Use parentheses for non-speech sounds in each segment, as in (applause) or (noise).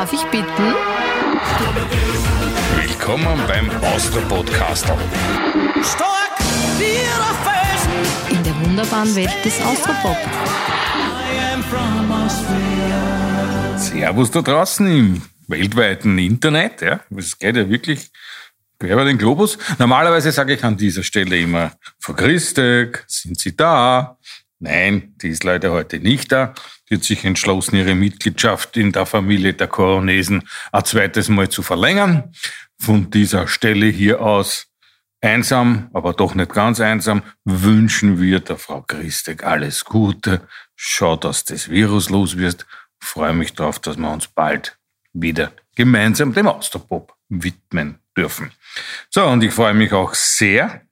Darf ich bitten? Willkommen beim Austro-Podcaster. Stark wie. In der wunderbaren Welt des Austropop. I am from Austria. Servus da draußen im weltweiten Internet. Ja, es geht ja wirklich quer über den Globus. Normalerweise sage ich an dieser Stelle immer, vergrüß dich, sind Sie da? Nein, die ist leider heute nicht da. Die hat sich entschlossen, ihre Mitgliedschaft in der Familie der Koronesen ein zweites Mal zu verlängern. Von dieser Stelle hier aus einsam, aber doch nicht ganz einsam, wünschen wir der Frau Christek alles Gute. Schau, dass das Virus los wird. Freue mich darauf, dass wir uns bald wieder gemeinsam dem Austropop widmen dürfen. So, und ich freue mich auch sehr,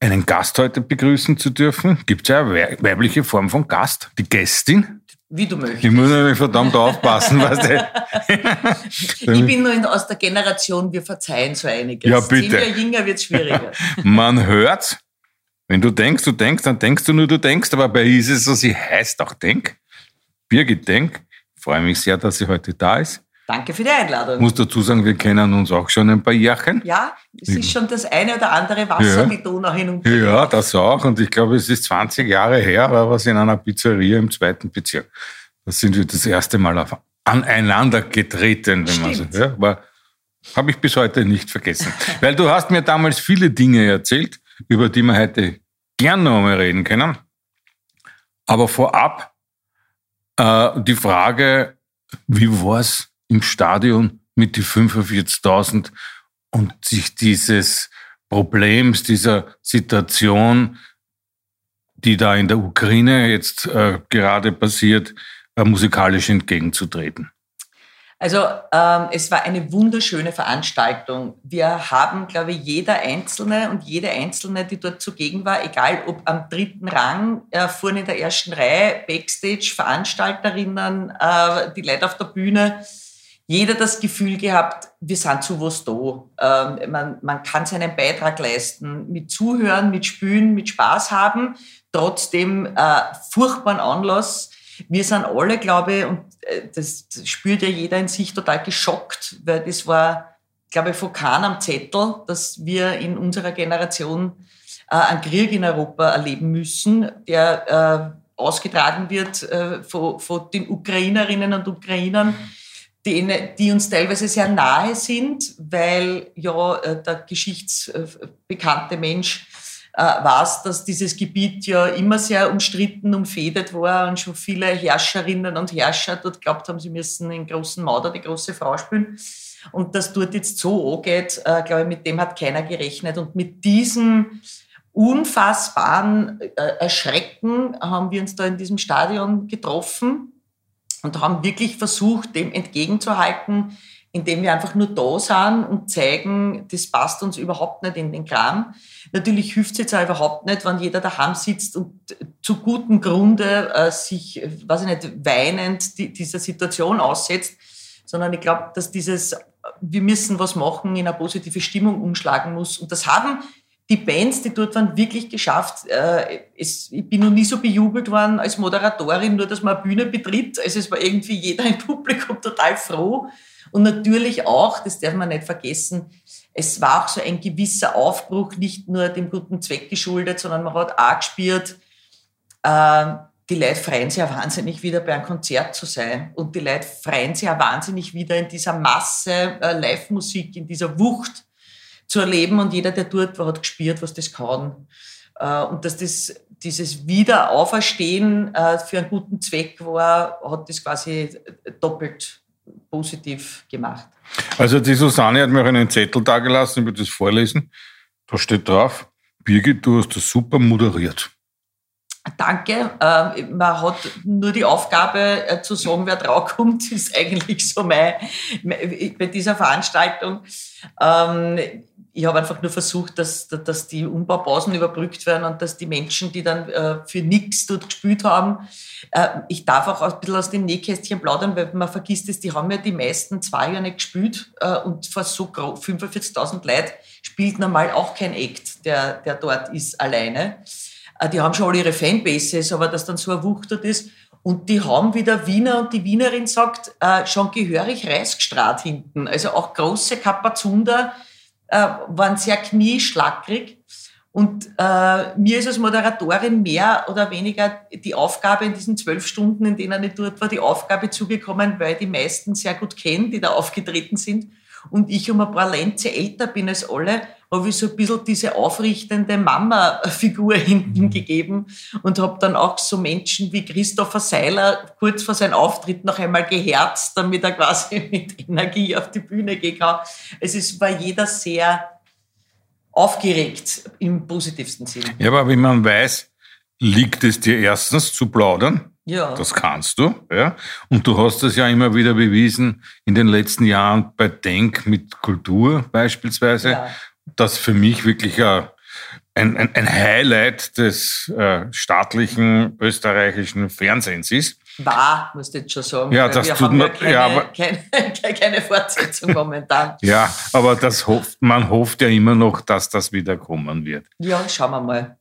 einen Gast heute begrüßen zu dürfen. Gibt es ja eine weibliche Form von Gast, die Gästin. Wie du möchtest. Ich muss nämlich verdammt aufpassen, (laughs) weißt du. (laughs) Ich bin nur in, aus der Generation, wir verzeihen so einiges. Ja, bitte. Je jünger, jünger wird schwieriger. (laughs) Man hört, wenn du denkst, du denkst, dann denkst du nur, du denkst, aber bei ihr ist es so, sie heißt auch Denk. Birgit Denk. Ich freue mich sehr, dass sie heute da ist. Danke für die Einladung. Ich muss dazu sagen, wir kennen uns auch schon ein paar Jährchen. ja, es ist schon das eine oder andere Wasser Ja. mit Donau hin und Ja, das auch. Und ich glaube, es ist 20 Jahre her, war es in einer Pizzeria im zweiten Bezirk. Da sind wir das erste Mal auf, aneinander getreten, wenn man so. Ja, aber habe ich bis heute nicht vergessen. (laughs) Weil du hast mir damals viele Dinge erzählt, über die wir heute gern noch mal reden können. Aber vorab äh, die Frage, wie war's im Stadion mit die 45.000 und sich dieses Problems, dieser Situation, die da in der Ukraine jetzt äh, gerade passiert, äh, musikalisch entgegenzutreten. Also ähm, es war eine wunderschöne Veranstaltung. Wir haben, glaube ich, jeder Einzelne und jede Einzelne, die dort zugegen war, egal ob am dritten Rang, äh, vorne in der ersten Reihe, Backstage, Veranstalterinnen, äh, die Leute auf der Bühne, jeder das Gefühl gehabt, wir sind zu was da. Ähm, man, man kann seinen Beitrag leisten, mit Zuhören, mit Spülen, mit Spaß haben, trotzdem äh, furchtbaren Anlass. Wir sind alle, glaube ich, und äh, das spürt ja jeder in sich total geschockt, weil das war, glaube ich, von keinem am Zettel, dass wir in unserer Generation äh, einen Krieg in Europa erleben müssen, der äh, ausgetragen wird äh, von, von den Ukrainerinnen und Ukrainern, die, die uns teilweise sehr nahe sind, weil ja äh, der geschichtsbekannte Mensch äh, weiß, dass dieses Gebiet ja immer sehr umstritten, umfädet war und schon viele Herrscherinnen und Herrscher dort glaubt haben, sie müssen in großen Mauder die große Frau spielen. Und dass dort jetzt so angeht, äh, glaube ich, mit dem hat keiner gerechnet. Und mit diesem unfassbaren äh, Erschrecken haben wir uns da in diesem Stadion getroffen und haben wirklich versucht, dem entgegenzuhalten, indem wir einfach nur da sind und zeigen, das passt uns überhaupt nicht in den Kram. Natürlich hilft es jetzt auch überhaupt nicht, wenn jeder daheim sitzt und zu gutem Grunde äh, sich, äh, weiß ich nicht, weinend die, dieser Situation aussetzt, sondern ich glaube, dass dieses, äh, wir müssen was machen, in eine positive Stimmung umschlagen muss. Und das haben die Bands, die dort waren, wirklich geschafft. Äh, es, ich bin noch nie so bejubelt worden als Moderatorin, nur dass man eine Bühne betritt. Also es war irgendwie jeder im Publikum (laughs) total froh. Und natürlich auch, das darf man nicht vergessen, es war auch so ein gewisser Aufbruch, nicht nur dem guten Zweck geschuldet, sondern man hat auch gespürt, äh, die Leute freuen sich ja wahnsinnig wieder bei einem Konzert zu sein. Und die Leute freuen sich ja wahnsinnig wieder in dieser Masse äh, Live-Musik, in dieser Wucht zu erleben. Und jeder, der dort war, hat gespürt, was das kann. Äh, und dass das, dieses Wiederauferstehen äh, für einen guten Zweck war, hat das quasi doppelt positiv gemacht. Also die Susanne hat mir auch einen Zettel dagelassen, ich will das vorlesen. Da steht drauf, Birgit, du hast das super moderiert. Danke. Äh, man hat nur die Aufgabe äh, zu sagen, wer draufkommt, (laughs) ist eigentlich so mein, mein bei dieser Veranstaltung. Ich habe einfach nur versucht, dass, dass die Umbaupausen überbrückt werden und dass die Menschen, die dann äh, für nichts dort gespielt haben, äh, ich darf auch ein bisschen aus dem Nähkästchen plaudern, weil man vergisst es, die haben ja die meisten zwei Jahre nicht gespielt äh, und vor so 45.000 Leuten spielt normal auch kein Act, der, der dort ist alleine. Äh, Die haben schon alle ihre Fanbases, aber dass dann so eine Wucht dort ist. Und die haben, wie der Wiener und die Wienerin sagt, äh, schon gehörig Reisgestrahlt hinten. Also auch große Kapazunder äh, waren sehr knieschlackrig. Und äh, mir ist als Moderatorin mehr oder weniger die Aufgabe in diesen zwölf Stunden, in denen ich dort war, die Aufgabe zugekommen, weil die meisten sehr gut kenne, die da aufgetreten sind. Und ich um ein paar Lenze älter bin als alle, habe ich so ein bisschen diese aufrichtende Mama-Figur (laughs) hinten gegeben und habe dann auch so Menschen wie Christopher Seiler kurz vor seinem Auftritt noch einmal geherzt, damit er quasi (laughs) mit Energie auf die Bühne gehen kann. Es ist, war jeder sehr aufgeregt im positivsten Sinn. Ja, aber wie man weiß, liegt es dir erstens zu plaudern. Ja. Das kannst du, ja. Und du hast das ja immer wieder bewiesen in den letzten Jahren bei Denk mit Kultur beispielsweise, Ja. Das für mich wirklich ein, ein, ein- ein Highlight des äh, staatlichen österreichischen Fernsehens ist. War, musst du jetzt schon sagen. Ja, das wir tut haben mir- ja keine, ja, aber- keine, (laughs) keine Fortsetzung momentan. (laughs) Ja, aber das hofft, man hofft ja immer noch, dass das wieder kommen wird. Ja, schauen wir mal.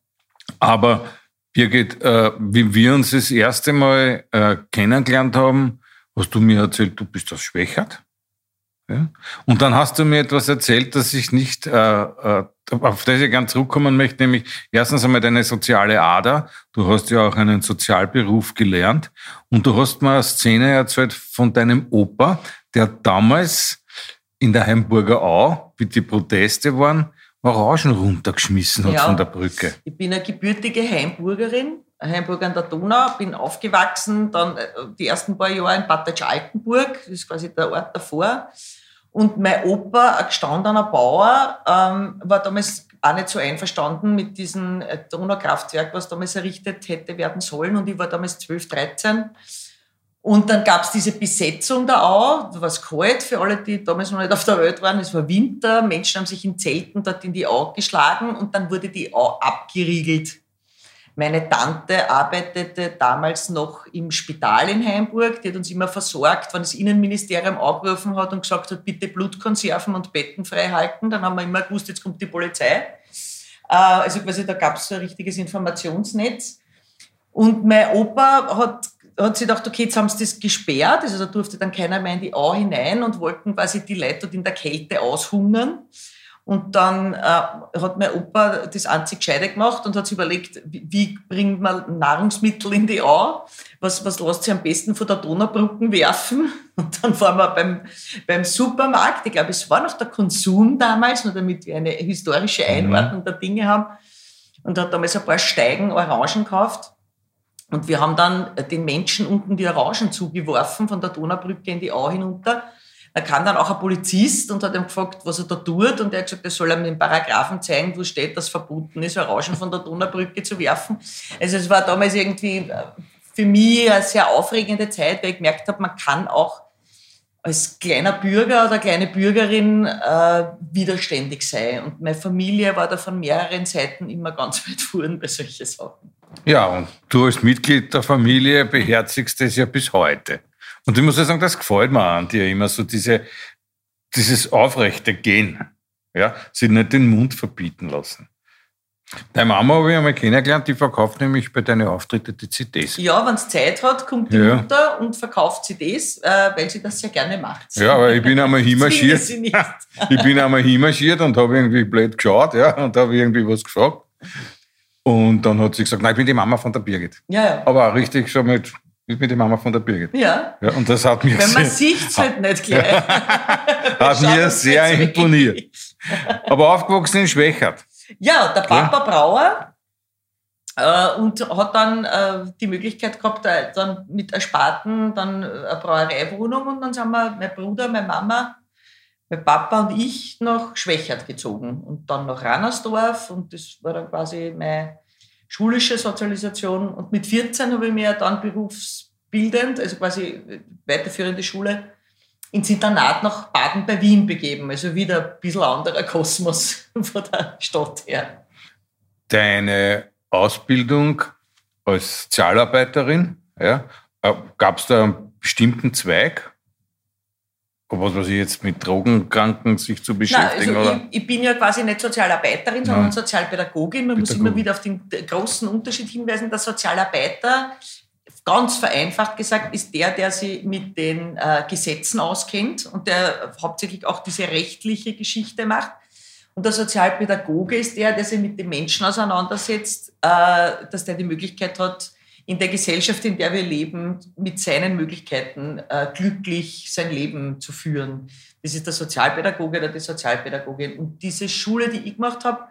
Aber Birgit, äh, wie wir uns das erste Mal äh, kennengelernt haben, hast du mir erzählt, du bist aus Schwächert. Ja? Und dann hast du mir etwas erzählt, das ich nicht, äh, äh, auf das ich gern zurückkommen möchte, nämlich erstens einmal deine soziale Ader. Du hast ja auch einen Sozialberuf gelernt und du hast mir eine Szene erzählt von deinem Opa, der damals in der Heimburger Au, wie die Proteste waren, Orangen runtergeschmissen hat Ja. von der Brücke. Ich bin eine gebürtige Heimburgerin, Heimburg an der Donau, bin aufgewachsen, dann äh, die ersten paar Jahre in Bad Altenburg, das ist quasi der Ort davor. Und mein Opa, ein gestandener Bauer, ähm, war damals auch nicht so einverstanden mit diesem äh, Donaukraftwerk, was damals errichtet hätte werden sollen. Und ich war damals 12, 13. Und dann gab's diese Besetzung der Au, da war es kalt für alle, die damals noch nicht auf der Welt waren. Es war Winter, Menschen haben sich in Zelten dort in die Au geschlagen und dann wurde die Au abgeriegelt. Meine Tante arbeitete damals noch im Spital in Heimburg. Die hat uns immer versorgt, wenn das Innenministerium angerufen hat und gesagt hat, bitte Blutkonserven und Betten frei halten. Dann haben wir immer gewusst, jetzt kommt die Polizei. Äh, Also quasi, da gab es so ein richtiges Informationsnetz. Und mein Opa hat, hat sich gedacht, okay, jetzt haben sie das gesperrt, also da durfte dann keiner mehr in die Au hinein und wollten quasi die Leute dort in der Kälte aushungern. Und dann äh, hat mein Opa das einzig Gescheite gemacht und hat sich überlegt, wie, wie bringt man Nahrungsmittel in die Au? Was, was lässt sich am besten von der Donaubrücken werfen? Und dann waren wir beim, beim Supermarkt, ich glaube, es war noch der Konsum damals, nur damit wir eine historische Einordnung der Dinge haben. Und hat damals ein paar Steigen Orangen gekauft. Und wir haben dann den Menschen unten die Orangen zugeworfen, von der Donaubrücke in die Au hinunter. Da kam dann auch ein Polizist und hat ihm gefragt, was er da tut. Und er hat gesagt, er soll ihm den Paragraphen zeigen, wo steht, dass verboten ist, Orangen von der Donaubrücke zu werfen. Also es war damals irgendwie äh, für mich eine sehr aufregende Zeit, weil ich gemerkt habe, man kann auch als kleiner Bürger oder kleine Bürgerin äh, widerständig sein. Und meine Familie war da von mehreren Seiten immer ganz (laughs) weit vorn bei solchen Sachen. Ja, und du als Mitglied der Familie beherzigst es ja bis heute. Und ich muss ja sagen, das gefällt mir an dir immer so diese, dieses aufrechte Gehen. Ja, sich nicht den Mund verbieten lassen. Deine Mama habe ich einmal kennengelernt, die verkauft nämlich bei deinen Auftritten die CDs. Ja, wenn es Zeit hat, kommt die Ja. Mutter und verkauft CDs, äh, weil sie das sehr gerne macht. Ja, aber ich bin einmal (laughs) hinmarschiert. sie. (laughs) Ich bin einmal hinmarschiert und habe irgendwie blöd geschaut, ja, und habe irgendwie was gefragt. Und dann hat sie gesagt, nein, ich bin die Mama von der Birgit. Ja, ja. Aber auch richtig schon mit, bin die Mama von der Birgit. Ja, Ja, und das hat mir wenn man sieht es halt nicht (laughs) gleich. (laughs) hat mir sehr imponiert. Aber aufgewachsen in Schwächert. Ja, der Papa Brauer äh, und hat dann äh, die Möglichkeit gehabt, äh, dann mit Ersparten dann äh, eine Brauereiwohnung und dann sind wir, mein Bruder, meine Mama, mein Papa und ich nach Schwächert gezogen und dann nach Rannersdorf und das war dann quasi meine schulische Sozialisation und mit 14 habe ich mir dann berufsbildend, also quasi weiterführende Schule, ins Internat nach Baden bei Wien begeben. Also wieder ein bisschen anderer Kosmos (laughs) von der Stadt her. Deine Ausbildung als Sozialarbeiterin, ja, gab es da einen bestimmten Zweig? Was weiß ich jetzt mit Drogenkranken sich zu Nein, beschäftigen? also oder? ich, ich bin ja quasi nicht Sozialarbeiterin, sondern Nein. Sozialpädagogin. Man muss Pädagogin. immer wieder auf den großen Unterschied hinweisen. Der Sozialarbeiter ganz vereinfacht gesagt, ist der, der sich mit den äh, Gesetzen auskennt und der hauptsächlich auch diese rechtliche Geschichte macht. Und der Sozialpädagoge ist der, der sich mit den Menschen auseinandersetzt, äh, dass der die Möglichkeit hat, in der Gesellschaft, in der wir leben, mit seinen Möglichkeiten äh, glücklich sein Leben zu führen. Das ist der Sozialpädagoge oder die Sozialpädagogin. Und diese Schule, die ich gemacht habe,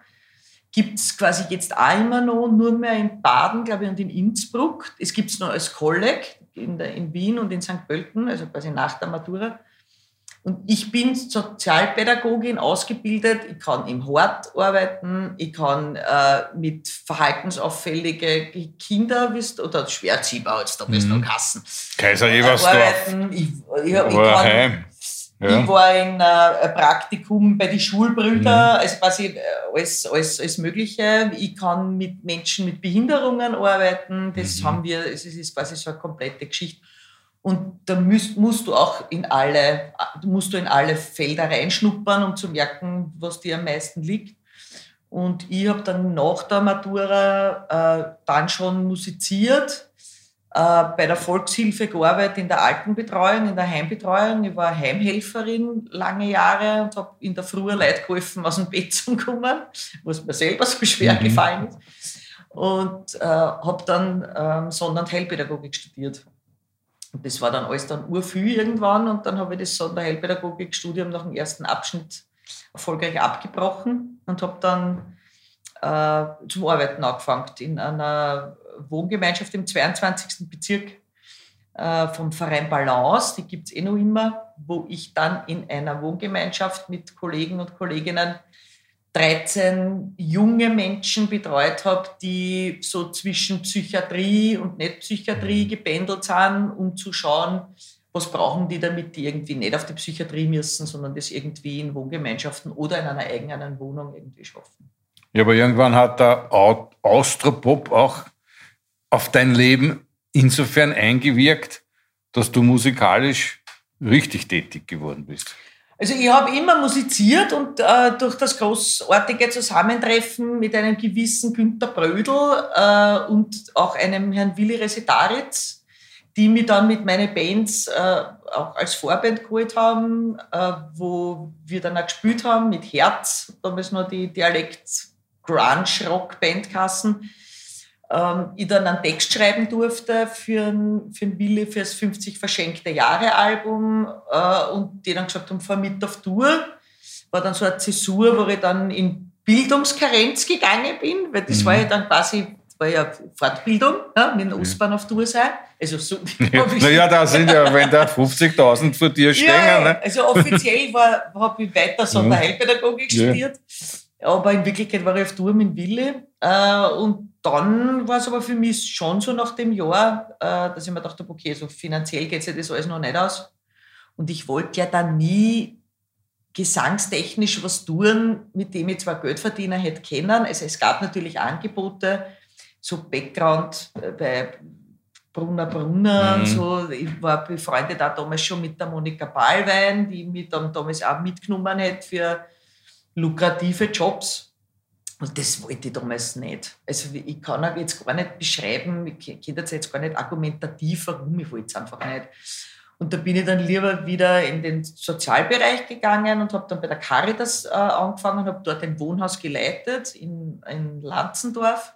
gibt es quasi jetzt auch immer noch, nur mehr in Baden, glaube ich, und in Innsbruck. Es gibt es noch als Kolleg in, in Wien und in St. Pölten, also quasi nach der Matura. Und ich bin Sozialpädagogin ausgebildet. Ich kann im Hort arbeiten. Ich kann äh, mit verhaltensauffälligen Kindern oder Schwerziehbau, jetzt da bist du Mhm. noch Kassen. Kaiser Ebersdorf. Ich, ich, ich, kann. Ja. ich war in äh, Praktikum bei den Schulbrüdern, Mhm. also quasi äh, alles, alles, alles Mögliche. Ich kann mit Menschen mit Behinderungen arbeiten. Das Mhm. haben wir, es ist quasi so eine komplette Geschichte. Und da musst, musst du auch in alle, musst du in alle Felder reinschnuppern, um zu merken, was dir am meisten liegt. Und ich habe dann nach der Matura äh, dann schon musiziert, äh, bei der Volkshilfe gearbeitet in der Altenbetreuung, in der Heimbetreuung. Ich war Heimhelferin lange Jahre und habe in der Früh Leute geholfen, aus dem Bett zu kommen, was mir selber so schwer Mhm. gefallen ist. Und äh, habe dann ähm, Sonder- und Heilpädagogik studiert. Und das war dann alles dann urviel irgendwann und dann habe ich das Sonderheilpädagogikstudium nach dem ersten Abschnitt erfolgreich abgebrochen und habe dann äh, zum Arbeiten angefangen in einer Wohngemeinschaft im 22. Bezirk äh, vom Verein Balance, die gibt es eh noch immer, wo ich dann in einer Wohngemeinschaft mit Kollegen und Kolleginnen 13 junge Menschen betreut habe, die so zwischen Psychiatrie und Nicht-Psychiatrie gependelt sind, um zu schauen, was brauchen die, damit die irgendwie nicht auf die Psychiatrie müssen, sondern das irgendwie in Wohngemeinschaften oder in einer eigenen Wohnung irgendwie schaffen. Ja, aber irgendwann hat der Au- Austropop auch auf dein Leben insofern eingewirkt, dass du musikalisch richtig tätig geworden bist. Also ich habe immer musiziert und äh, durch das großartige Zusammentreffen mit einem gewissen Günter Brödel äh, und auch einem Herrn Willi Resetaritz, die mich dann mit meinen Bands äh, auch als Vorband geholt haben, äh, wo wir dann auch gespielt haben mit Herz, damals noch die Dialekt Grunge Rock Bandkassen. Ähm, ich dann einen Text schreiben durfte für einen, für einen Willi fürs 50 verschenkte Jahre Album äh, und die dann gesagt haben, fahr mit auf Tour. War dann so eine Zäsur, wo ich dann in Bildungskarenz gegangen bin, weil das war ja dann quasi war ja Fortbildung, ja, mit dem Ostbahn auf Tour sein. Also so, (laughs) Naja, da sind ja, wenn da 50.000 vor dir stehen, ja, ne? also offiziell habe ich weiter (laughs) Sonderheilpädagogik Ja. studiert, aber in Wirklichkeit war ich auf Tour mit Willi. Äh, und dann war es aber für mich schon so nach dem Jahr, äh, dass ich mir dachte, okay, so finanziell geht sich das alles noch nicht aus. Und ich wollte ja dann nie gesangstechnisch was tun, mit dem ich zwar Geld verdienen hätte können. Also es gab natürlich Angebote, so Background äh, bei Brunner Brunner Mhm. und so. Ich war befreundet auch damals schon mit der Monika Ballwein, die mich dann damals auch mitgenommen hat für lukrative Jobs. Und das wollte ich damals nicht. Also ich kann auch jetzt gar nicht beschreiben, ich kenne das jetzt gar nicht argumentativ, warum, ich wollte es einfach nicht. Und da bin ich dann lieber wieder in den Sozialbereich gegangen und habe dann bei der Caritas äh, angefangen und habe dort ein Wohnhaus geleitet in, in Lanzendorf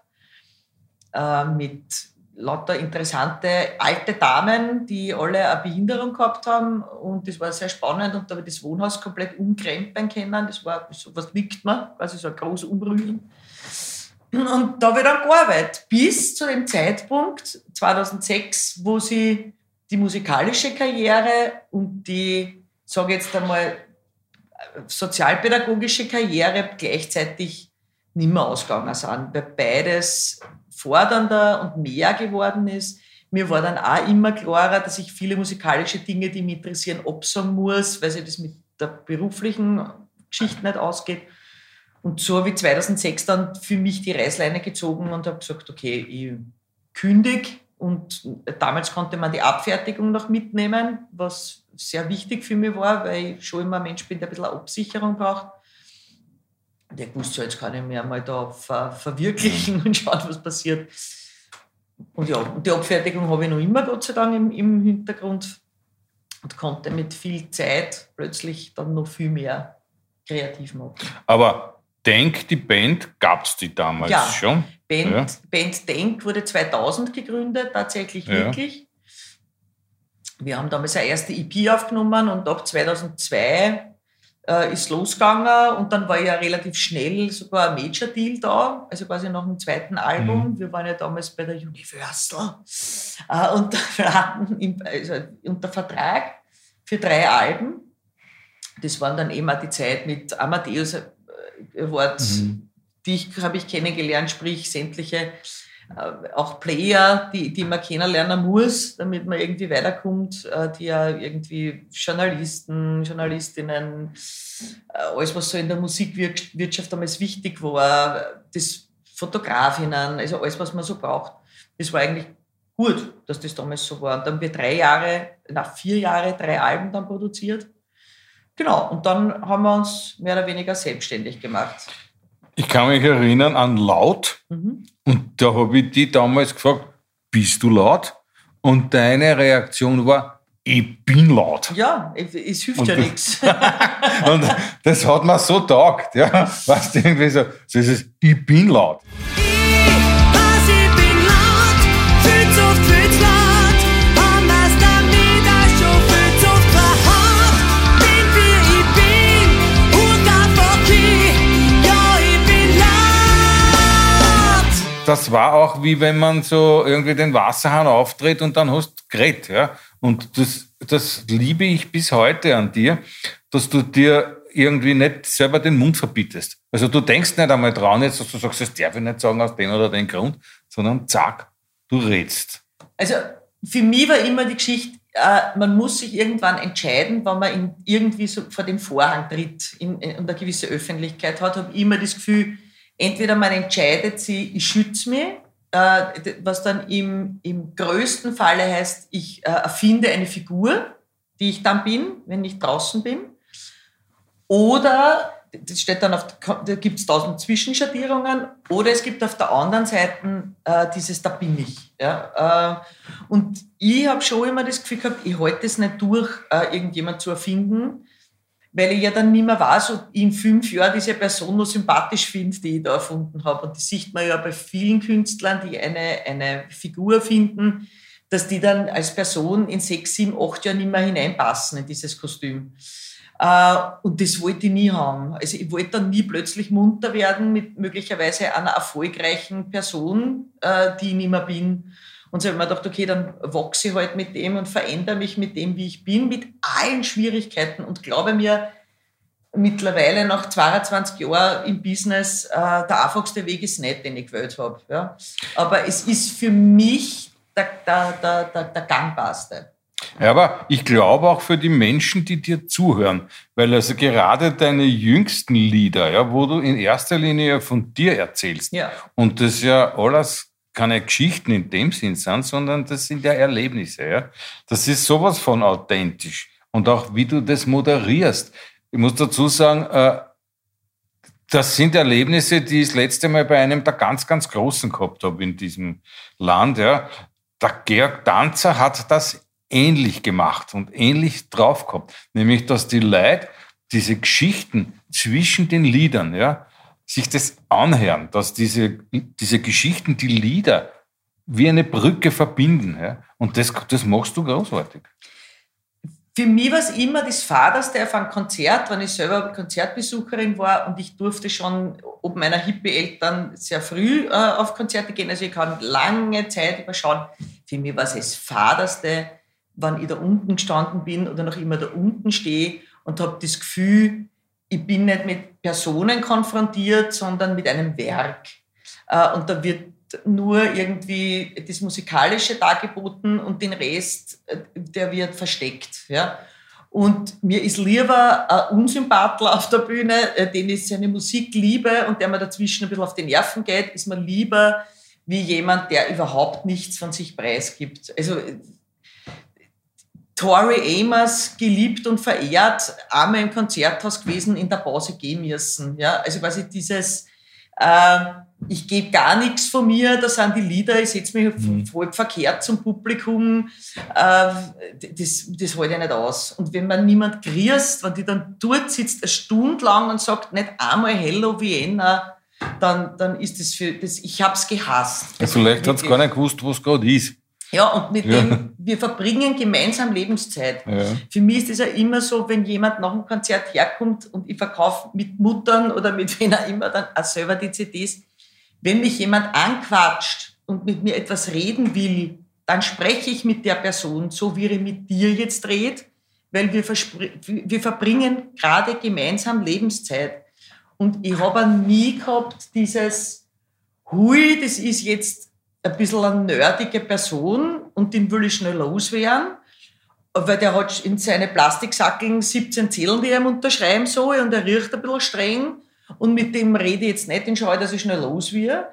äh, mit lauter interessante alte Damen, die alle eine Behinderung gehabt haben. Und das war sehr spannend. Und da habe ich das Wohnhaus komplett umkrempeln können. Das war so was liegt mir, quasi so ein großes Umrühren. Und da habe ich dann gearbeitet, bis zu dem Zeitpunkt 2006, wo sie die musikalische Karriere und die, sage jetzt einmal, sozialpädagogische Karriere gleichzeitig nicht mehr ausgegangen sind, weil beides fordernder und mehr geworden ist. Mir war dann auch immer klarer, dass ich viele musikalische Dinge, die mich interessieren, absagen muss, weil sich das mit der beruflichen Geschichte nicht ausgeht. Und so habe ich 2006 dann für mich die Reißleine gezogen und habe gesagt, okay, ich kündige. Und damals konnte man die Abfertigung noch mitnehmen, was sehr wichtig für mich war, weil ich schon immer ein Mensch bin, der ein bisschen eine Absicherung braucht. Ich wusste, jetzt kann ich mich einmal da ver verwirklichen (laughs) und schauen, was passiert. Und ja, und die Abfertigung habe ich noch immer, Gott sei Dank, im, im Hintergrund und konnte mit viel Zeit plötzlich dann noch viel mehr kreativ machen. Aber Denk, die Band, gab es die damals Ja. schon? Band, Ja. Band Denk wurde 2000 gegründet, tatsächlich Ja. wirklich. Wir haben damals eine erste EP aufgenommen und ab 2002 äh, ist losgegangen und dann war ja relativ schnell sogar ein Major-Deal da, also quasi nach dem zweiten Album. Wir waren ja damals bei der Universal äh, und wir hatten (laughs) im, also unter Vertrag für drei Alben. Das waren dann eben auch die Zeit mit Amadeus Awards, die ich, habe ich kennengelernt, sprich sämtliche auch Player, die, die man kennenlernen muss, damit man irgendwie weiterkommt, äh, die ja irgendwie Journalisten, Journalistinnen, äh, alles, was so in der Musikwirtschaft damals wichtig war, das Fotografinnen, also alles, was man so braucht. Das war eigentlich gut, dass das damals so war. Und dann haben wir drei Jahre, na vier Jahre, drei Alben dann produziert. Genau, und dann haben wir uns mehr oder weniger selbstständig gemacht. Ich kann mich erinnern an Laut. Mhm. Und da habe ich die damals gefragt, bist du laut? Und deine Reaktion war, ich bin laut. Ja, es, es hilft Und ja das- nichts. (laughs) Und das hat mir so taugt, ja. Weißt du, irgendwie so, so ist es, ich bin laut. Ich Das war auch wie wenn man so irgendwie den Wasserhahn auftritt und dann hast du geredet, ja. Und das, das liebe ich bis heute an dir, dass du dir irgendwie nicht selber den Mund verbietest. Also du denkst nicht einmal dran, jetzt, dass du sagst, das darf ich nicht sagen aus dem oder dem Grund, sondern zack, du redst. Also für mich war immer die Geschichte, äh, man muss sich irgendwann entscheiden, wenn man irgendwie so vor den Vorhang tritt und eine gewisse Öffentlichkeit hat, habe immer das Gefühl, entweder man entscheidet sich, ich schütze mich, äh, was dann im, im größten Falle heißt, ich äh, erfinde eine Figur, die ich dann bin, wenn ich draußen bin. Oder, das steht dann auf, da gibt es tausend Zwischenschattierungen, oder es gibt auf der anderen Seite äh, dieses, da bin ich. Ja? Äh, und ich habe schon immer das Gefühl gehabt, ich halte es nicht durch, irgendjemand zu erfinden, weil ich ja dann nicht mehr weiß, ob ich in fünf Jahren diese Person noch sympathisch finde, die ich da erfunden habe. Und das sieht man ja bei vielen Künstlern, die eine, eine Figur finden, dass die dann als Person in sechs, sieben, acht Jahren nicht mehr hineinpassen in dieses Kostüm. Äh, und das wollte ich nie haben. Also ich wollte dann nie plötzlich munter werden mit möglicherweise einer erfolgreichen Person, äh, die ich nicht mehr bin. Und so habe ich mir gedacht, okay, dann wachse ich halt mit dem und verändere mich mit dem, wie ich bin, mit allen Schwierigkeiten und glaube mir, mittlerweile nach 22 Jahren im Business, äh, der einfachste Weg ist nicht, den ich gewählt habe. Ja. Aber es ist für mich der, der, der, der, der gangbarste. Ja, aber ich glaube auch für die Menschen, die dir zuhören, weil also gerade deine jüngsten Lieder, ja, wo du in erster Linie von dir erzählst, Ja. und das ja alles keine Geschichten in dem Sinn sind, sondern das sind ja Erlebnisse, ja. Das ist sowas von authentisch. Und auch wie du das moderierst. Ich muss dazu sagen, äh, das sind Erlebnisse, die ich das letzte Mal bei einem der ganz, ganz Großen gehabt habe in diesem Land. Ja. Der Georg Danzer hat das ähnlich gemacht und ähnlich drauf gehabt. Nämlich, dass die Leute diese Geschichten zwischen den Liedern, ja, sich das anhören, dass diese, diese Geschichten, die Lieder wie eine Brücke verbinden. Ja. Und das, das machst du großartig. Für mich war es immer das Faderste auf einem Konzert, wenn ich selber Konzertbesucherin war und ich durfte schon ob meiner Hippie-Eltern sehr früh äh, auf Konzerte gehen. Also ich kann lange Zeit überschauen. Für mich war es das Faderste, wenn ich da unten gestanden bin oder noch immer da unten stehe und habe das Gefühl, ich bin nicht mit Personen konfrontiert, sondern mit einem Werk. Äh, und da wird nur irgendwie das Musikalische dargeboten und den Rest, äh, der wird versteckt. Ja? Und mir ist lieber ein Unsympathler auf der Bühne, äh, den ich seine Musik liebe und der mir dazwischen ein bisschen auf die Nerven geht, ist mir lieber wie jemand, der überhaupt nichts von sich preisgibt. Also Tori Amos geliebt und verehrt, einmal im Konzerthaus gewesen, in der Pause gehen müssen. Ja? Also quasi dieses, äh, ich gebe gar nichts von mir, da sind die Lieder, ich setze mich Mhm. voll verkehrt zum Publikum, äh, das, das halte ich nicht aus. Und wenn man niemand grüßt, wenn die dann dort sitzt, eine Stunde lang und sagt nicht einmal Hello Vienna, dann, dann ist das für, das, ich habe es gehasst. Ja, Vielleicht hat es gar nicht gewusst, wo es gerade ist. Ja, und mit Ja. dem, wir verbringen gemeinsam Lebenszeit. Ja. Für mich ist es ja immer so, wenn jemand nach dem Konzert herkommt und ich verkaufe mit Muttern oder mit wen auch immer dann auch selber die CDs, wenn mich jemand anquatscht und mit mir etwas reden will, dann spreche ich mit der Person, so wie er mit dir jetzt redet, weil wir, wir verbringen gerade gemeinsam Lebenszeit. Und ich habe nie gehabt dieses, hui, das ist jetzt ein bisschen eine nerdige Person und den will ich schnell loswerden, weil der hat in seine Plastiksackeln 17 Zettel, die er ihm unterschreiben soll und er riecht ein bisschen streng und mit dem rede ich jetzt nicht, den schaue dass ich schnell los will,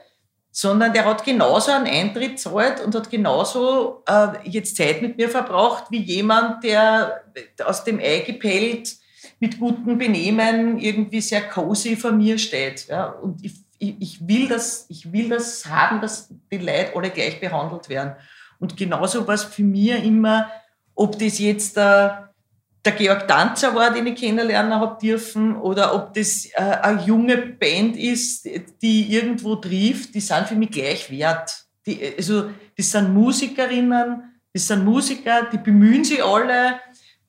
sondern der hat genauso einen Eintritt zahlt und hat genauso äh, jetzt Zeit mit mir verbracht wie jemand, der aus dem Ei gepellt mit gutem Benehmen irgendwie sehr cozy vor mir steht. Ja? Und ich, ich, ich, will das, ich will das haben, dass die Leute alle gleich behandelt werden. Und genauso war es für mich immer, ob das jetzt der, der Georg Danzer war, den ich kennenlernen habe dürfen, oder ob das äh, eine junge Band ist, die irgendwo trifft, die sind für mich gleich wert. Die, also, das sind Musikerinnen, das sind Musiker, die bemühen sich alle.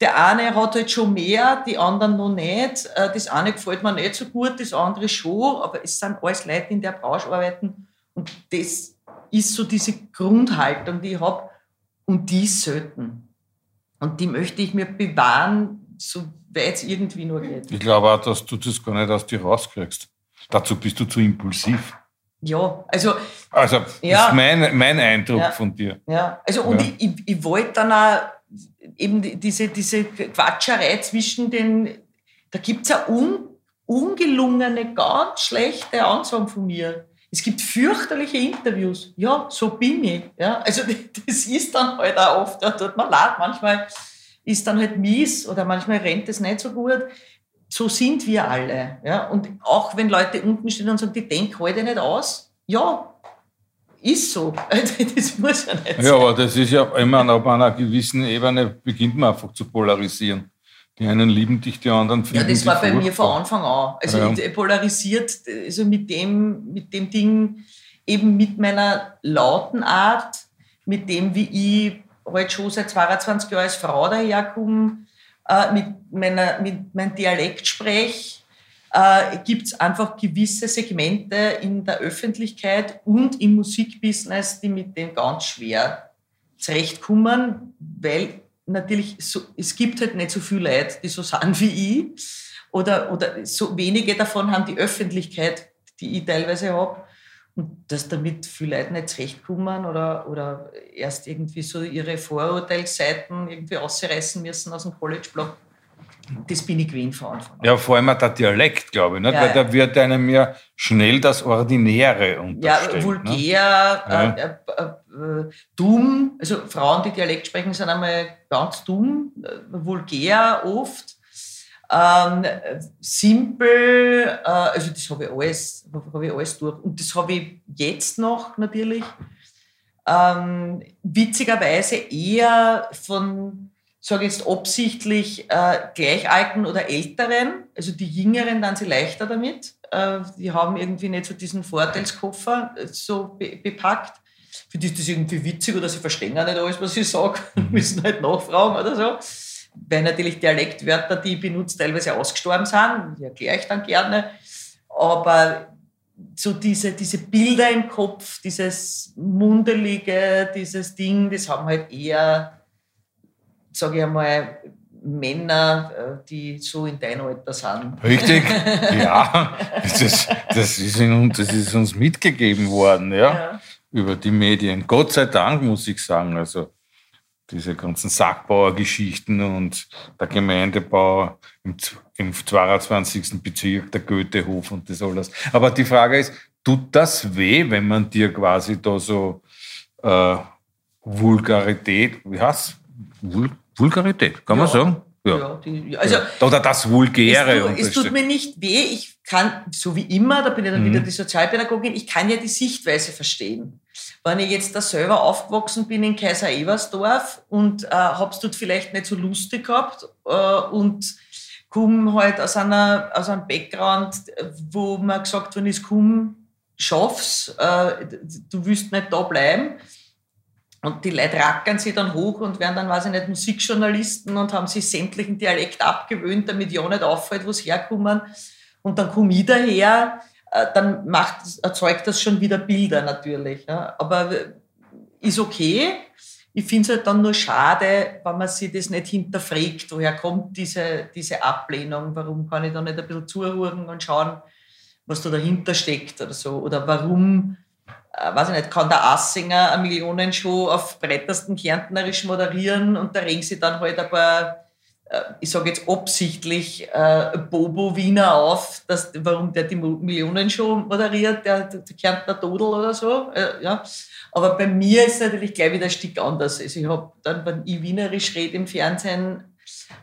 Der eine hat halt schon mehr, die anderen noch nicht. Äh, Das eine gefällt mir nicht so gut, das andere schon, aber es sind alles Leute, die in der Branche arbeiten. Und das ist so diese Grundhaltung, die ich habe, und die ist selten. Und die möchte ich mir bewahren, soweit es irgendwie nur geht. Ich glaube auch, dass du das gar nicht aus dir rauskriegst. Dazu bist du zu impulsiv. Ja, also Also, Ja. ist mein, mein Eindruck Ja. von dir. Ja, also und Ja. ich, ich, ich wollte dann auch eben die- diese, diese Quatscherei zwischen den, da gibt es eine un, ungelungene, ganz schlechte Ansagen von mir. Es gibt fürchterliche Interviews. Ja, so bin ich. Ja, also (laughs) das ist dann halt auch oft, da tut mir leid, manchmal ist dann halt mies oder manchmal rennt es nicht so gut. So sind wir alle. Ja? Und auch wenn Leute unten stehen und sagen, die denken heute nicht aus, ja, ist so. (laughs) Das muss ja nicht Ja, sein. aber das ist ja immer auf einer gewissen Ebene beginnt man einfach zu polarisieren. Die einen lieben dich, die anderen finden Ja, das dich war bei mir von. Anfang an. Also Ja. polarisiert, also mit dem, mit dem Ding, eben mit meiner lauten Art, mit dem, wie ich halt schon seit 22 Jahren als Frau daherkomme, äh, mit, meiner, mit meinem Dialekt spreche, äh, gibt es einfach gewisse Segmente in der Öffentlichkeit und im Musikbusiness, die mit dem ganz schwer zurechtkommen, weil natürlich so, es gibt halt nicht so viele Leute, die so sind wie ich. Oder, oder so wenige davon haben die Öffentlichkeit, die ich teilweise habe und dass damit viele Leute nicht zurechtkommen oder, oder erst irgendwie so ihre Vorurteilsseiten irgendwie ausreißen müssen aus dem College-Blog, das bin ich gewöhnt von Anfang an. Ja, vor allem der Dialekt, glaube ich. Nicht? Ja, Weil ja. da wird einem ja schnell das Ordinäre Ja, unterstellt. ne? vulgär, Ja. äh, äh, äh, dumm. Also Frauen, die Dialekt sprechen, sind einmal ganz dumm, äh, vulgär oft. Ähm, äh, simpel, äh, also das habe ich, alles- hab ich alles durch. Und das habe ich jetzt noch natürlich. Ähm, witzigerweise eher von, sage jetzt absichtlich, äh, Gleichalten oder Älteren. Also die Jüngeren dann sie leichter damit. Äh, die haben irgendwie nicht so diesen Vorteilskoffer äh, so be bepackt. Für die ist das irgendwie witzig oder sie verstehen auch nicht alles, was ich sage und (laughs) müssen halt nachfragen oder so. Weil natürlich Dialektwörter, die ich benutze, teilweise ausgestorben sind. Die erkläre ich dann gerne. Aber so diese, diese Bilder im Kopf, dieses Mundelige, dieses Ding, das haben halt eher, sage ich einmal, Männer, äh, die so in deinem Alter sind. Richtig? (laughs) ja, das, ist- das, ist in, uns- das ist uns mitgegeben worden, ja, Ja. über die Medien. Gott sei Dank, muss ich sagen. Also diese ganzen Sackbauer-Geschichten und der Gemeindebau im, im 22. Bezirk, der Goethehof und das alles. Aber die Frage ist, tut das weh, wenn man dir quasi da so äh, Vulgarität, wie heißt Vul Vulgarität, kann man Ja. sagen? Ja. die, also Oder das Vulgäre. es, es tut mir nicht weh. Ich kann, so wie immer, da bin ich dann Mhm. wieder die Sozialpädagogin, ich kann ja die Sichtweise verstehen. Wenn ich jetzt da selber aufgewachsen bin in Kaiser Eversdorf und äh, hab's dort vielleicht nicht so lustig gehabt äh, und komme halt aus, einer, aus einem Background, wo man gesagt worden ist, komm, schaff's, äh, du willst nicht da bleiben. Und die Leute rackern sich dann hoch und werden dann, weiß ich nicht, Musikjournalisten und haben sich sämtlichen Dialekt abgewöhnt, damit ja nicht auffällt, wo sie herkommen. Und dann komme ich daher, äh, dann macht, erzeugt das schon wieder Bilder natürlich. Aber äh, ist okay. Ich finde es halt dann nur schade, wenn man sich das nicht hinterfragt, woher kommt diese, diese Ablehnung, warum kann ich da nicht ein bisschen zuhören und schauen, was da dahinter steckt oder so. Oder warum, äh, weiß ich nicht, kann der Assinger eine Millionenshow auf breitesten Kärntnerisch moderieren und da regen sie dann halt ein paar, äh, ich sage jetzt absichtlich, äh, Bobo Wiener auf, dass, warum der die Millionenshow moderiert, der, der Kärntner Dodel oder so. Ja. Aber bei mir ist es natürlich gleich wieder ein Stück anders. Also ich habe dann, wenn ich Wienerisch rede im Fernsehen,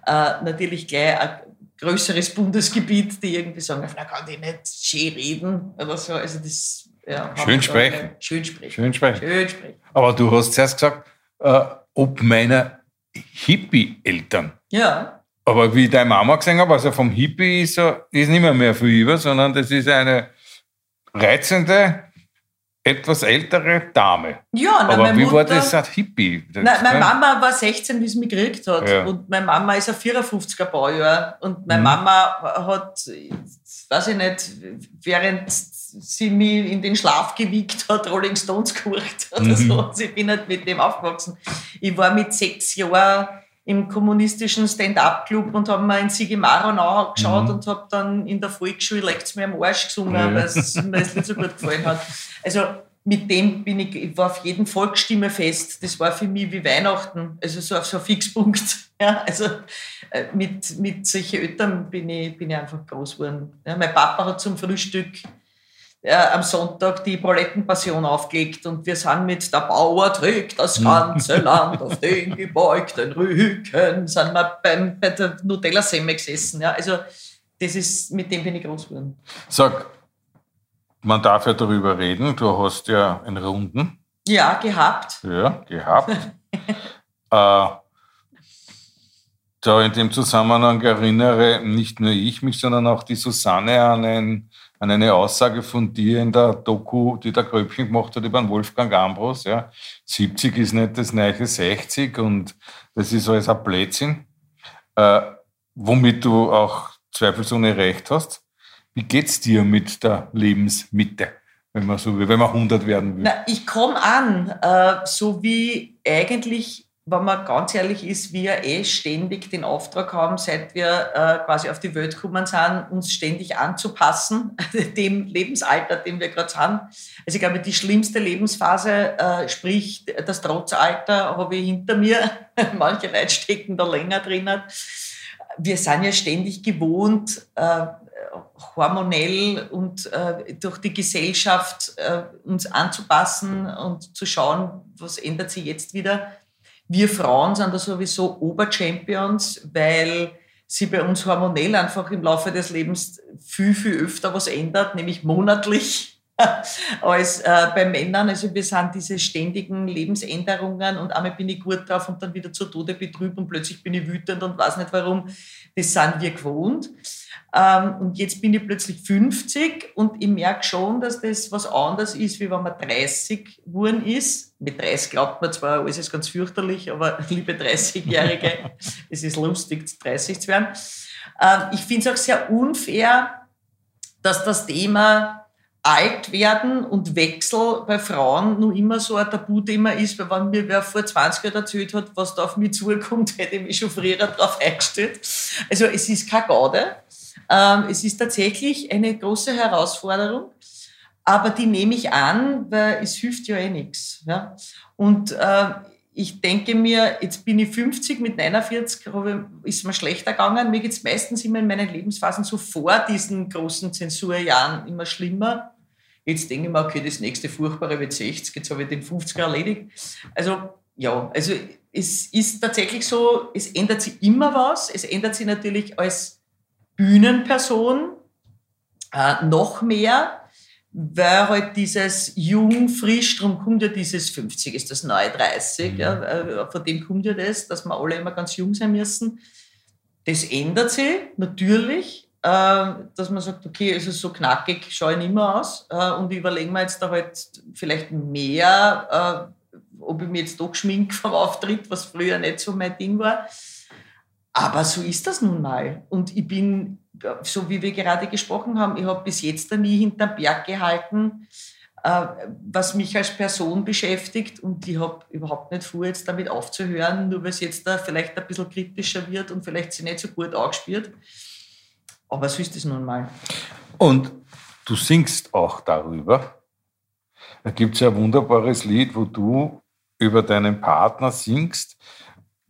natürlich gleich ein größeres Bundesgebiet, die irgendwie sagen, na kann die nicht schön reden oder so. Also das, ja, Schön wir da- sprechen. Schön sprechen. Schön sprechen. Schön sprechen. Aber du hast zuerst gesagt, äh, ob meiner Hippie-Eltern. Ja, Aber wie deine Mama gesehen habe, also vom Hippie ist, er, ist nicht mehr, mehr viel über, sondern das ist eine reizende, etwas ältere Dame. ja na, Aber meine wie Mutter, war das ein Hippie? Das, Nein, meine ne? Mama war 16, wie sie mich gekriegt hat. Ja. Und meine Mama ist ein 54er Baujahr. Und meine Mhm. Mama hat, weiß ich nicht, während sie mich in den Schlaf gewiegt hat, Rolling Stones gehört oder Mhm. so. Also ich bin halt mit dem aufgewachsen. Ich war mit sechs Jahren im kommunistischen Stand-up-Club und habe mir in Sigi Maronau angeschaut Mhm. und habe dann in der Volksschule «Leckt's mir am Arsch» gesungen, Ja. weil es mir das nicht so gut gefallen hat. Also mit dem bin ich, ich war auf jeden Volksstimmefest. Das war für mich wie Weihnachten, also so auf so ein Fixpunkt. (laughs) Ja, also mit, mit solchen Eltern bin ich, bin ich einfach groß geworden. Ja, mein Papa hat zum Frühstück äh, am Sonntag die Prolettenpassion aufgelegt und wir sind mit Der Bauer trägt das ganze Land auf den gebeugten Rücken, sind wir beim, bei der Nutella-Semme gesessen. Ja, also das ist, mit dem bin ich groß geworden. Sag, man darf ja darüber reden, du hast ja einen Runden Ja, gehabt. ja, gehabt. (laughs) äh, da in dem Zusammenhang erinnere nicht nur ich mich, sondern auch die Susanne an, ein, an eine Aussage von dir in der Doku, die der Gröbchen gemacht hat über den Wolfgang Ambros. Ja. 70 ist nicht das neue 60 und das ist alles ein Blödsinn, äh, womit du auch zweifelsohne recht hast. Wie geht's dir mit der Lebensmitte, wenn man so will, wenn man 100 werden will? Na, ich komme an, äh, so wie eigentlich, wenn man ganz ehrlich ist, wir eh ständig den Auftrag haben, seit wir äh, quasi auf die Welt gekommen sind, uns ständig anzupassen, (laughs) dem Lebensalter, dem wir gerade sind. Also ich glaube, die schlimmste Lebensphase, äh, sprich das Trotzalter, habe ich hinter mir. (laughs) Manche Leute stecken da länger drinnen. Wir sind ja ständig gewohnt, äh, hormonell und äh, durch die Gesellschaft äh, uns anzupassen und zu schauen, was ändert sich jetzt wieder. Wir Frauen sind da sowieso Oberchampions, weil sie bei uns hormonell einfach im Laufe des Lebens viel, viel öfter was ändert, nämlich monatlich (laughs) als äh, bei Männern. Also wir sind diese ständigen Lebensänderungen und einmal bin ich gut drauf und dann wieder zu Tode betrübt und plötzlich bin ich wütend und weiß nicht warum. Das sind wir gewohnt. Ähm, und jetzt bin ich plötzlich 50 und ich merke schon, dass das was anderes ist, wie wenn man 30 geworden ist. Mit 30 glaubt man zwar, alles ist ganz fürchterlich, aber (laughs) liebe 30-Jährige, (laughs) es ist lustig, 30 zu werden. Ähm, ich finde es auch sehr unfair, dass das Thema alt werden und Wechsel bei Frauen nur immer so ein Tabuthema ist, weil wenn mir wer vor 20 Jahren erzählt hat, was da auf mich zukommt, (laughs) hätte ich mich schon früher darauf eingestellt. Also es ist keine Gaude. Ähm, es ist tatsächlich eine große Herausforderung, aber die nehme ich an, weil es hilft ja eh nichts. Und äh, ich denke mir, jetzt bin ich 50, mit 49 habe ich- ist mir schlechter gegangen. Mir geht es meistens immer in meinen Lebensphasen so vor diesen großen Zensurjahren immer schlimmer. Jetzt denke ich mir, okay, das nächste Furchtbare wird 60, jetzt habe ich den 50er erledigt. Also ja, also es ist tatsächlich so, es ändert sich immer was. Es ändert sich natürlich als Bühnenperson äh, noch mehr, weil halt dieses jung, frisch, darum kommt ja dieses 50 ist das neue 30, ja, äh, von dem kommt ja das, dass wir alle immer ganz jung sein müssen. Das ändert sich natürlich, dass man sagt, okay, es ist so knackig, schaue ich nicht mehr aus äh, und überlegen wir jetzt da halt vielleicht mehr, äh, ob ich mir jetzt doch schmink (laughs) vom Auftritt, was früher nicht so mein Ding war. Aber so ist das nun mal. Und ich bin, so wie wir gerade gesprochen haben, ich habe bis jetzt da nie hinterm Berg gehalten, äh, was mich als Person beschäftigt. Und ich habe überhaupt nicht vor, jetzt damit aufzuhören, nur weil es jetzt da vielleicht ein bisschen kritischer wird und vielleicht sich nicht so gut angespielt. Aber so ist es nun mal. Und du singst auch darüber. Da gibt es ja ein wunderbares Lied, wo du über deinen Partner singst,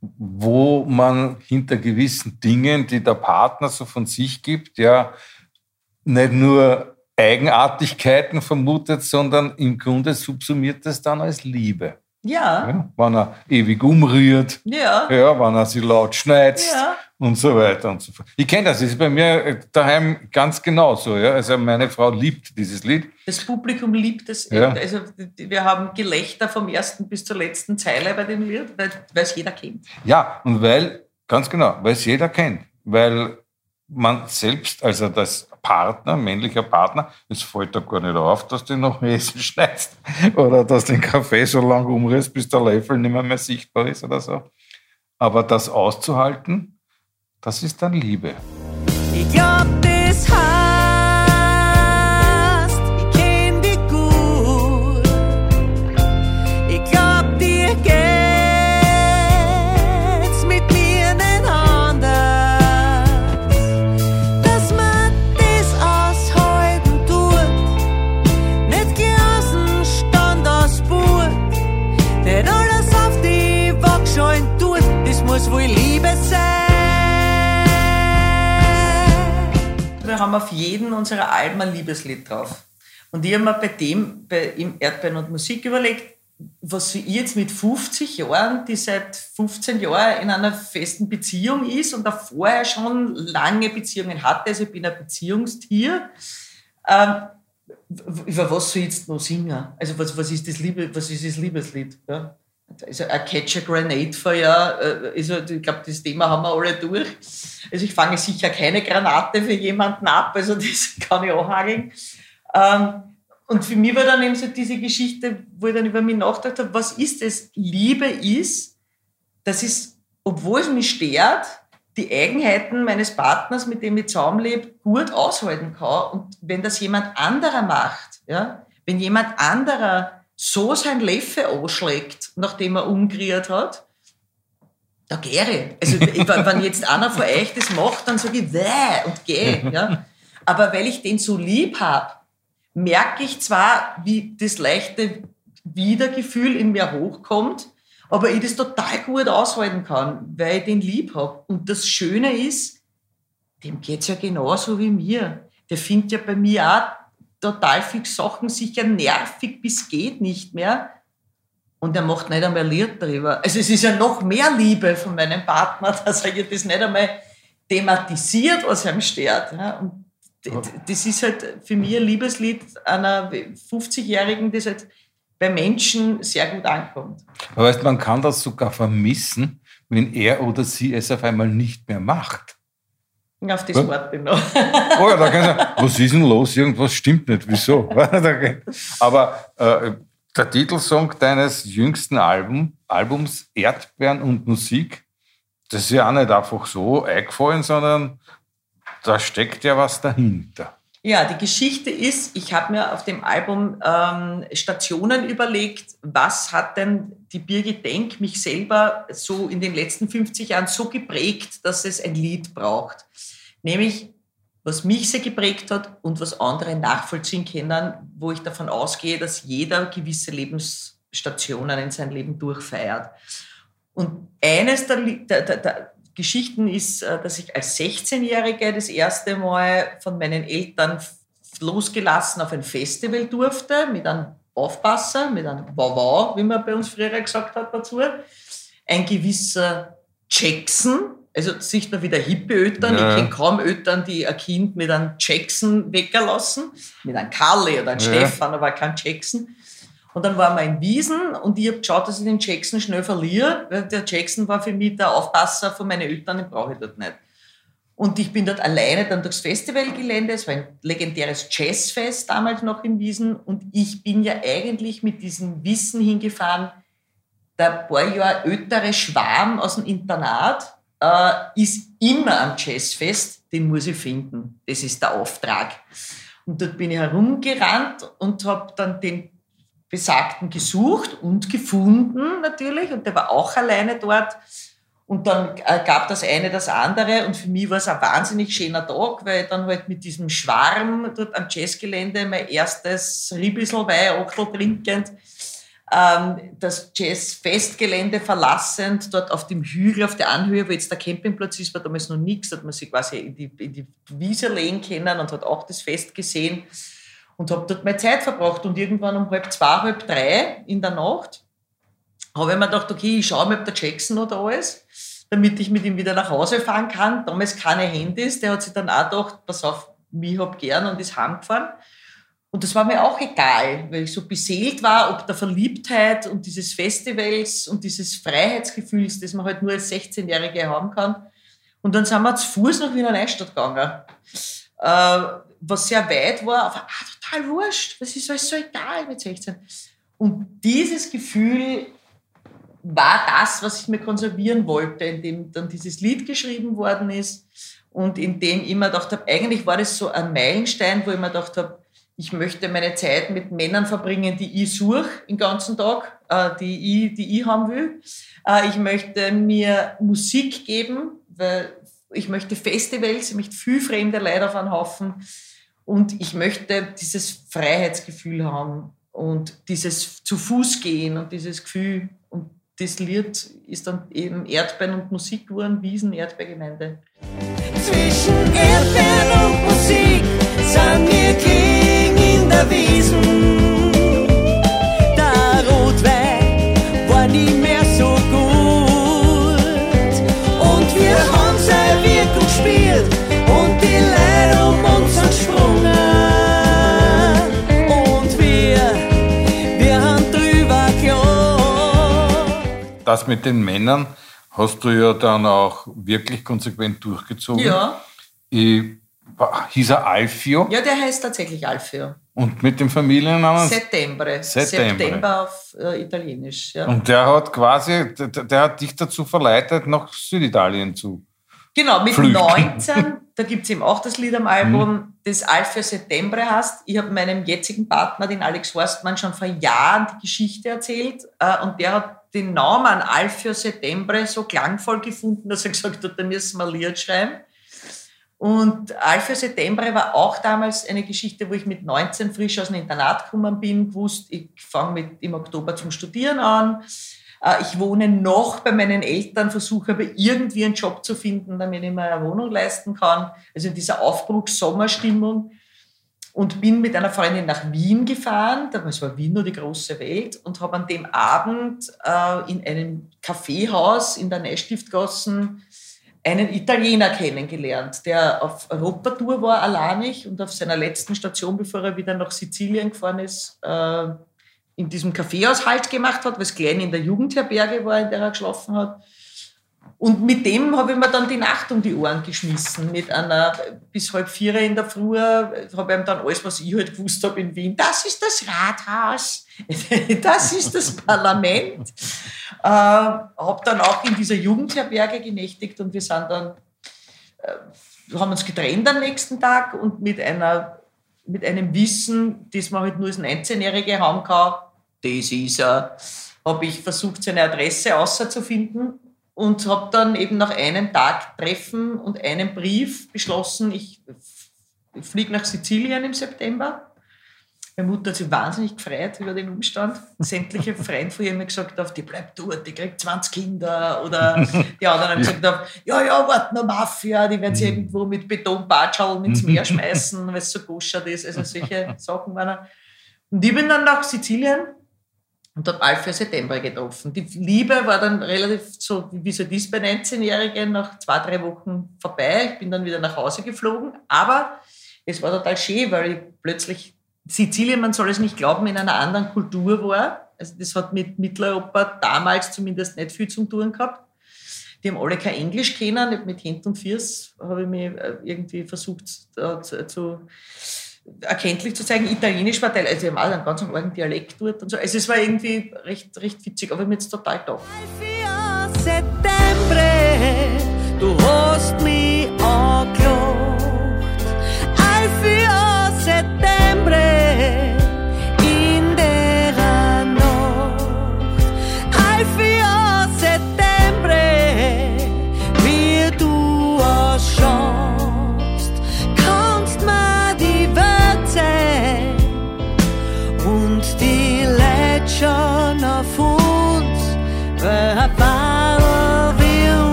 wo man hinter gewissen Dingen, die der Partner so von sich gibt, ja nicht nur Eigenartigkeiten vermutet, sondern im Grunde subsumiert es dann als Liebe. Ja, Ja? Wenn er ewig umrührt, ja, ja, wenn er sie laut schneizt Ja. Und so weiter und so fort. Ich kenne das, das ist bei mir äh, daheim ganz genauso. Ja? Also meine Frau liebt dieses Lied. das Publikum liebt es. Ja. Also wir haben Gelächter vom ersten bis zur letzten Zeile bei dem Lied, weil es jeder kennt. Ja, und weil, ganz genau, weil es jeder kennt. Weil man selbst, also das Partner, männlicher Partner, es fällt da gar nicht auf, dass du noch Essen (laughs) schneidest oder dass du den Kaffee so lange umrührst, bis der Löffel nicht mehr, mehr sichtbar ist oder so. Aber das auszuhalten, das ist dann Liebe. Ich glaub, das heißt, ich kenn dich gut. Ich glaub, dir geht's mit mir nicht anders. Dass man das aushalten tut, nicht gelassen stand aus Spur. Nicht alles auf die Waagschalen tut, das muss wohl Liebe sein. Wir haben auf jeden unserer Alben ein Liebeslied drauf. Und ich habe mir bei dem, bei im Erdbeeren und Musik überlegt, was ich jetzt mit 50 Jahren, die seit 15 Jahren in einer festen Beziehung ist und da vorher schon lange Beziehungen hatte, also ich bin ein Beziehungstier, ähm, über was soll ich jetzt noch singen? Also was, was, ist, das Liebe, was ist das Liebeslied? Ja? Also ein Catch a Grenade Feuer, äh, also ich glaube, das Thema haben wir alle durch. Also ich fange sicher keine Granate für jemanden ab, also (laughs) das kann ich auch hageln. Ähm, und für mich war dann eben so diese Geschichte, wo ich dann über mich nachgedacht habe, was ist es? Liebe ist, das ist, obwohl es mich stört, die Eigenheiten meines Partners, mit dem ich zusammenlebe, gut aushalten kann. Und wenn das jemand anderer macht, ja, wenn jemand anderer so sein Leffe anschlägt, nachdem er umgeriert hat, da gehe. Also wenn jetzt einer von euch das macht, dann sage ich, Wäh! und gehe. Ja. Aber weil ich den so lieb habe, merke ich zwar, wie das leichte Wiedergefühl in mir hochkommt, aber ich das total gut aushalten kann, weil ich den lieb habe. Und das Schöne ist, dem geht's ja genauso wie mir. Der findet ja bei mir auch total viele Sachen sicher nervig bis geht nicht mehr. Und er macht nicht einmal ein Lied darüber. Also es ist ja noch mehr Liebe von meinem Partner, (laughs) dass er das nicht einmal thematisiert, was ihm stört. Und das ist halt für mich ein Liebeslied einer 50-Jährigen, das halt bei Menschen sehr gut ankommt. Aber weißt, man kann das sogar vermissen, wenn er oder sie es auf einmal nicht mehr macht. Auf das Was? Wort noch. Oh ja, da kann ich sagen, was ist denn los? Irgendwas stimmt nicht. Wieso? (laughs) Aber äh, der Titelsong deines jüngsten Album, Albums Erdbeeren und Musik, das ist ja auch nicht einfach so eingefallen, sondern da steckt ja was dahinter. Ja, die Geschichte ist, ich habe mir auf dem Album ähm, Stationen überlegt, was hat denn die Birgit Denk mich selber so in den letzten 50 Jahren so geprägt, dass es ein Lied braucht. Nämlich, was mich sehr geprägt hat und was andere nachvollziehen können, wo ich davon ausgehe, dass jeder gewisse Lebensstationen in seinem Leben durchfeiert. Und eines der, der, der Geschichten ist, äh, dass ich als 16-Jährige das erste Mal von meinen Eltern losgelassen auf ein Festival durfte mit einem Aufpasser, mit einem Wow, wie man bei uns früher gesagt hat dazu, ein gewisser Jackson, also sieht man wieder hippe Eltern, Ja. ich kenne kaum Eltern, die ein Kind mit einem Jackson weglassen, mit einem Karli oder einem Ja. Stefan, aber kein Jackson. Und dann waren wir in Wiesen und ich habe geschaut, dass ich den Jackson schnell verliere, weil der Jackson war für mich der Aufpasser von meinen Eltern, den brauche ich dort nicht. Und ich bin dort alleine dann durchs Festivalgelände. Es war ein legendäres Jazzfest damals noch in Wiesen. Und ich bin ja eigentlich mit diesem Wissen hingefahren, der paar Jahre ältere Schwarm aus dem Internat äh, ist immer am Jazzfest, den muss ich finden. Das ist der Auftrag. Und dort bin ich herumgerannt und habe dann den Besagten gesucht und gefunden natürlich. Und der war auch alleine dort. Und dann äh, gab das eine das andere und für mich war es ein wahnsinnig schöner Tag, weil ich dann halt mit diesem Schwarm dort am Jazzgelände mein erstes Riebissel Weihrockel trinkend ähm, das Jazz-Festgelände verlassend, dort auf dem Hügel, auf der Anhöhe, wo jetzt der Campingplatz ist, war damals noch nichts, hat man sich quasi in die, in die Wiese legen können und hat auch das Fest gesehen und habe dort meine Zeit verbracht und irgendwann um halb zwei, halb drei in der Nacht habe ich mir gedacht, okay, ich schaue mal, ob der Jackson da ist, damit ich mit ihm wieder nach Hause fahren kann. Damals keine Handys, der hat sich dann auch gedacht, pass auf, mich hab gern und ist heimgefahren. Und das war mir auch egal, weil ich so beseelt war, ob der Verliebtheit und dieses Festivals und dieses Freiheitsgefühls, das man halt nur als 16-Jährige haben kann. Und dann sind wir zu Fuß nach Wiener Neustadt gegangen. Äh, was sehr weit war, aber ah, total wurscht. Das ist alles so egal mit 16. Und dieses Gefühl war das, was ich mir konservieren wollte, in dem dann dieses Lied geschrieben worden ist und in dem ich mir gedacht habe, eigentlich war das so ein Meilenstein, wo ich mir gedacht habe, ich möchte meine Zeit mit Männern verbringen, die ich suche den ganzen Tag, äh, die, ich, die ich haben will. Äh, ich möchte mir Musik geben, weil ich möchte Festivals, ich möchte viel fremde Leute auf einen Haufen und ich möchte dieses Freiheitsgefühl haben und dieses zu Fuß gehen und dieses Gefühl und das Lied ist dann eben Erdbeeren und Musik geworden, Wiesen, Erdbeergemeinde. Zwischen Erdbeeren und Musik sind wir King in der Wiesen. Das mit den Männern hast du ja dann auch wirklich konsequent durchgezogen. Ja, Ich, hieß er Alfio ja, der heißt tatsächlich Alfio. und mit dem Familiennamen. Settembre. Settembre. September auf äh, Italienisch. Ja. Und der hat quasi, der, der hat dich dazu verleitet, nach Süditalien zu. Genau, mit Flüchten. 19, da gibt es eben auch das Lied am Album, das Alfio Settembre heißt. Ich habe meinem jetzigen Partner, den Alex Horstmann, schon vor Jahren die Geschichte erzählt äh, und der hat den Namen Alfio Settembre so klangvoll gefunden, dass er gesagt hat, da müssen wir ein Lied schreiben. Und Alfio Settembre war auch damals eine Geschichte, wo ich mit 19 frisch aus dem Internat gekommen bin, gewusst, ich fange im Oktober zum Studieren an. Äh, Ich wohne noch bei meinen Eltern, versuche aber irgendwie einen Job zu finden, damit ich mir eine Wohnung leisten kann. Also in dieser Aufbruchs-Sommerstimmung. Und bin mit einer Freundin nach Wien gefahren. Damals war Wien nur die große Welt. Und habe an dem Abend äh, in einem Kaffeehaus in der Neustiftgassen einen Italiener kennengelernt, der auf Europatour war, alleinig und auf seiner letzten Station, bevor er wieder nach Sizilien gefahren ist, äh, in diesem Kaffeehaus Halt gemacht hat, es klein in der Jugendherberge war, in der er geschlafen hat. Und mit dem habe ich mir dann die Nacht um die Ohren geschmissen. Mit einer bis halb vier in der Früh habe ich ihm dann alles, was ich halt gewusst habe in Wien. Das ist das Rathaus. (laughs) Das ist das Parlament. Äh, habe dann auch in dieser Jugendherberge genächtigt und wir sind dann, äh, haben uns getrennt am nächsten Tag und mit einer mit einem Wissen, das man halt nur als 19-Jährige haben kann, das ist er, habe ich versucht, seine Adresse auszufinden und habe dann eben nach einem Tag Treffen und einem Brief beschlossen, ich, fliege nach Sizilien im September. Meine Mutter hat sich wahnsinnig gefreut über den Umstand. Sämtliche Freunde von ihr haben mir gesagt, auf, die bleibt dort, die kriegt 20 Kinder. Oder (laughs) die anderen haben gesagt, auf, ja, ja, warte noch Mafia, die werden sie irgendwo mit Betonbatscheln ins (laughs) Meer schmeißen, weil es so guschert ist. Also solche Sachen waren. Und ich bin dann nach Sizilien und habe Alfio Settembre getroffen. Die Liebe war dann relativ so, wie so das bei 19-Jährigen, nach zwei, drei Wochen vorbei. Ich bin dann wieder nach Hause geflogen. Aber es war total schön, weil ich plötzlich Sizilien, man soll es nicht glauben, in einer anderen Kultur war. Also das hat mit Mitteleuropa damals zumindest nicht viel zu tun gehabt. Die haben alle kein Englisch kennen. Mit Händen und Fiers habe ich mich äh, irgendwie versucht zu, zu erkenntlich zu zeigen. Italienisch war Teil, also die haben alle einen ganz anderen Dialekt dort und so. Also es war irgendwie recht, recht witzig, aber mir jetzt total Settembre, du hast mich angeschaut.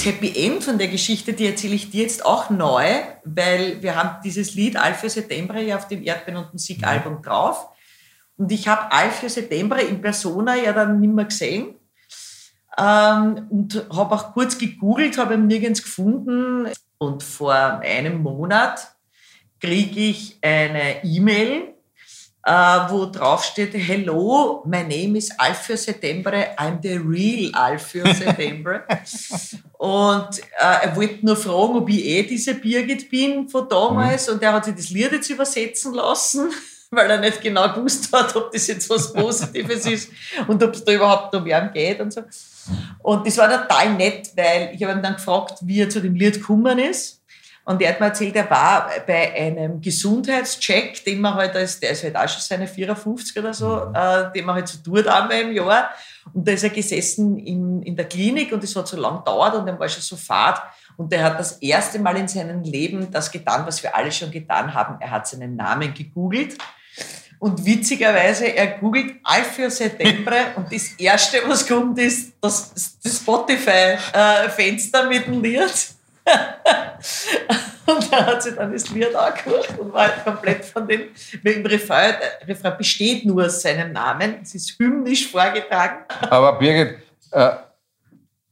Das Happy End von der Geschichte, die erzähle ich dir jetzt auch neu, weil wir haben dieses Lied Alfio Settembre ja auf dem Erdbeeren und Musik Album drauf. Und ich habe Alfio Settembre in Persona ja dann nimmer gesehen. Ähm, und habe auch kurz gegoogelt, habe ihn nirgends gefunden. Und vor einem Monat kriege ich eine E-Mail, wo drauf steht, Hello, my name is Alfio Settembre, I'm the real Alfio (laughs) Settembre. und äh, er wollte nur fragen, ob ich eh diese Birgit bin von damals. Und er hat sich das Lied jetzt übersetzen lassen, (laughs) weil er nicht genau gewusst hat, ob das jetzt was Positives ist und ob es da überhaupt um wen geht und so. Und das war total nett, weil ich habe ihn dann gefragt, wie er zu dem Lied gekommen ist. Und er hat mir erzählt, er war bei einem Gesundheitscheck, den man halt, als, der ist halt auch schon seine 54 oder so, äh, den man halt so tut einmal im Jahr. Und da ist er gesessen in, in der Klinik und das hat so lang gedauert und dann war schon so fad. Und er hat das erste Mal in seinem Leben das getan, was wir alle schon getan haben. Er hat seinen Namen gegoogelt. Und witzigerweise, er googelt Alfio Settembre (laughs) und das Erste, was kommt, ist das, das Spotify-Fenster mit dem Lied. (laughs) und er hat sich dann das Lied angehört und war halt komplett von dem, im Refrain, der Refrain besteht nur aus seinem Namen, es ist hymnisch vorgetragen. Aber Birgit, äh,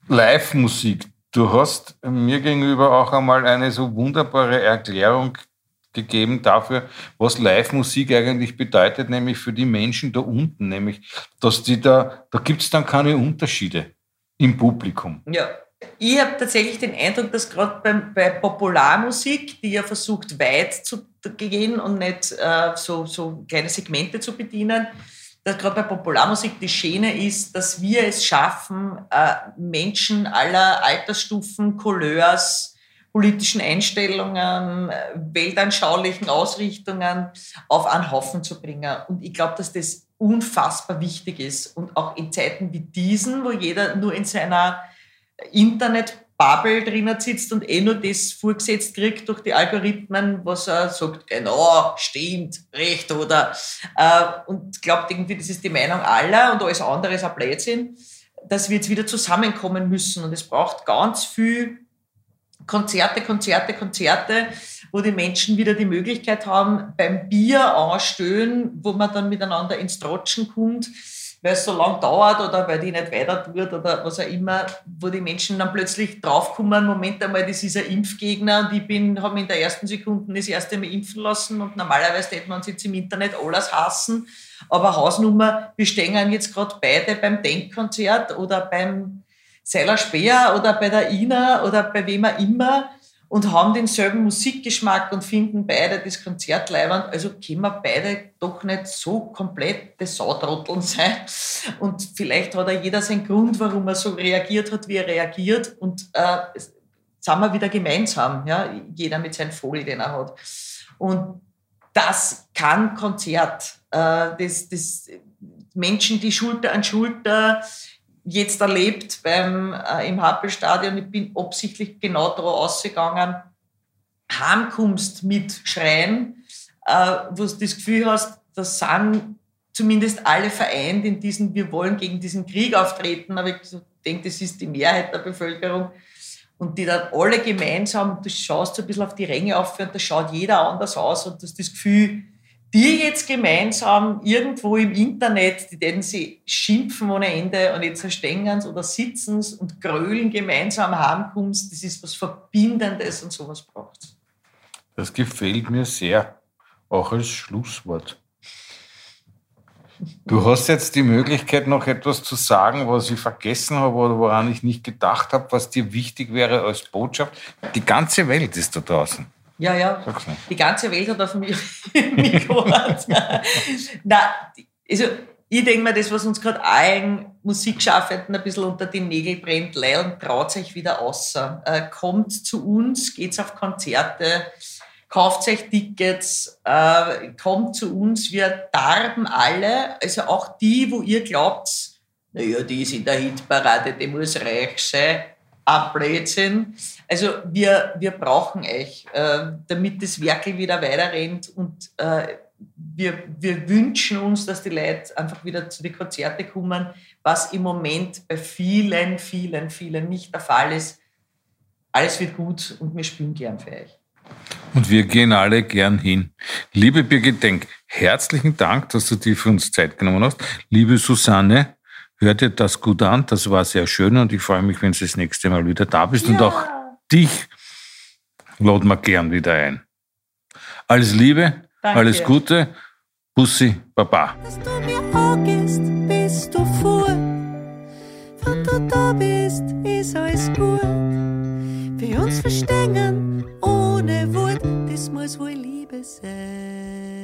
Live-Musik. Du hast mir gegenüber auch einmal eine so wunderbare Erklärung gegeben dafür, was Live-Musik eigentlich bedeutet, nämlich für die Menschen da unten, nämlich, dass die da, da gibt es dann keine Unterschiede im Publikum. Ja. Ich habe tatsächlich den Eindruck, dass gerade beim- bei Popularmusik, die ja versucht, weit zu gehen und nicht äh, so, so kleine Segmente zu bedienen, dass gerade bei Popularmusik die Schöne ist, dass wir es schaffen, äh, Menschen aller Altersstufen, Couleurs, politischen Einstellungen, weltanschaulichen Ausrichtungen auf einen Haufen zu bringen. Und ich glaube, dass das unfassbar wichtig ist. Und auch in Zeiten wie diesen, wo jeder nur in seiner Internet-Bubble drinnen sitzt und eh nur das vorgesetzt kriegt durch die Algorithmen, was er sagt, genau, stimmt, recht oder. Äh, und glaubt irgendwie, das ist die Meinung aller und alles andere ist ein Blödsinn, dass wir jetzt wieder zusammenkommen müssen. Und es braucht ganz viel Konzerte, Konzerte, Konzerte, wo die Menschen wieder die Möglichkeit haben, beim Bier anstehen, wo man dann miteinander ins Trotschen kommt, weil es so lang dauert oder weil die nicht weiter tut oder was auch immer, wo die Menschen dann plötzlich draufkommen, Moment einmal, das ist ein Impfgegner und ich bin, habe mich in der ersten Sekunde das erste Mal impfen lassen und normalerweise hätte man uns jetzt im Internet alles hassen, aber Hausnummer, wir stehen jetzt gerade beide beim Denkkonzert oder beim Seiler Speer oder bei der Ina oder bei wem auch immer und haben denselben Musikgeschmack und finden beide das Konzert leibend. Also können wir beide doch nicht so komplette Sautrotteln sein. Und vielleicht hat auch jeder seinen Grund, warum er so reagiert hat, wie er reagiert. Und äh, sind wir wieder gemeinsam, ja? jeder mit seinem Vogel, den er hat. Und das kann Konzert. Äh, das, das Menschen, die Schulter an Schulter jetzt erlebt beim, äh, im Happelstadion. Ich bin absichtlich genau da rausgegangen. Heimkommst mit Schreien, äh, wo du das Gefühl hast, das sind zumindest alle vereint in diesen, wir wollen gegen diesen Krieg auftreten, aber ich denke, das ist die Mehrheit der Bevölkerung. und die dann alle gemeinsam, du schaust so ein bisschen auf die Ränge auf und da schaut jeder anders aus und du hast das Gefühl, die jetzt gemeinsam irgendwo im Internet, die denen sie schimpfen ohne Ende und jetzt stehen oder sitzen und grölen gemeinsam heimkommst, das ist was Verbindendes und sowas braucht Das gefällt mir sehr. Auch als Schlusswort. Du hast jetzt die Möglichkeit, noch etwas zu sagen, was ich vergessen habe oder woran ich nicht gedacht habe, was dir wichtig wäre als Botschaft. Die ganze Welt ist da draußen. Ja, ja. Die ganze Welt hat auf mich, (laughs) mich gewartet. Nein, also ich denke mir, das, was uns gerade allen Musikschaffenden ein bisschen unter die Nägel brennt, Leon, traut euch wieder aus. Äh, kommt zu uns, geht's auf Konzerte, kauft euch Tickets, äh, kommt zu uns, wir darben alle, also auch die, wo ihr glaubt, naja, die ist in der Hitparade, die muss reich sein, ein Blödsinn. Also wir, wir brauchen euch, äh, damit das Werkel wieder weiterrennt und äh, wir, wir wünschen uns, dass die Leute einfach wieder zu den Konzerten kommen, was im Moment bei vielen, vielen, vielen nicht der Fall ist. Alles wird gut und wir spielen gern für euch. Und wir gehen alle gern hin. Liebe Birgit Denk, herzlichen Dank, dass du dir für uns Zeit genommen hast. Liebe Susanne, hör dir das gut an. Das war sehr schön und ich freue mich, wenn du das nächste Mal wieder da bist. Und auch dich laden wir gern wieder ein. Alles Liebe, Danke. alles Gute. Bussi, Baba. Dass du mir angehst, bist du fort. Wenn du da bist, ist alles gut. Wir uns verstehen ohne Wort, das muss wohl Liebe sein.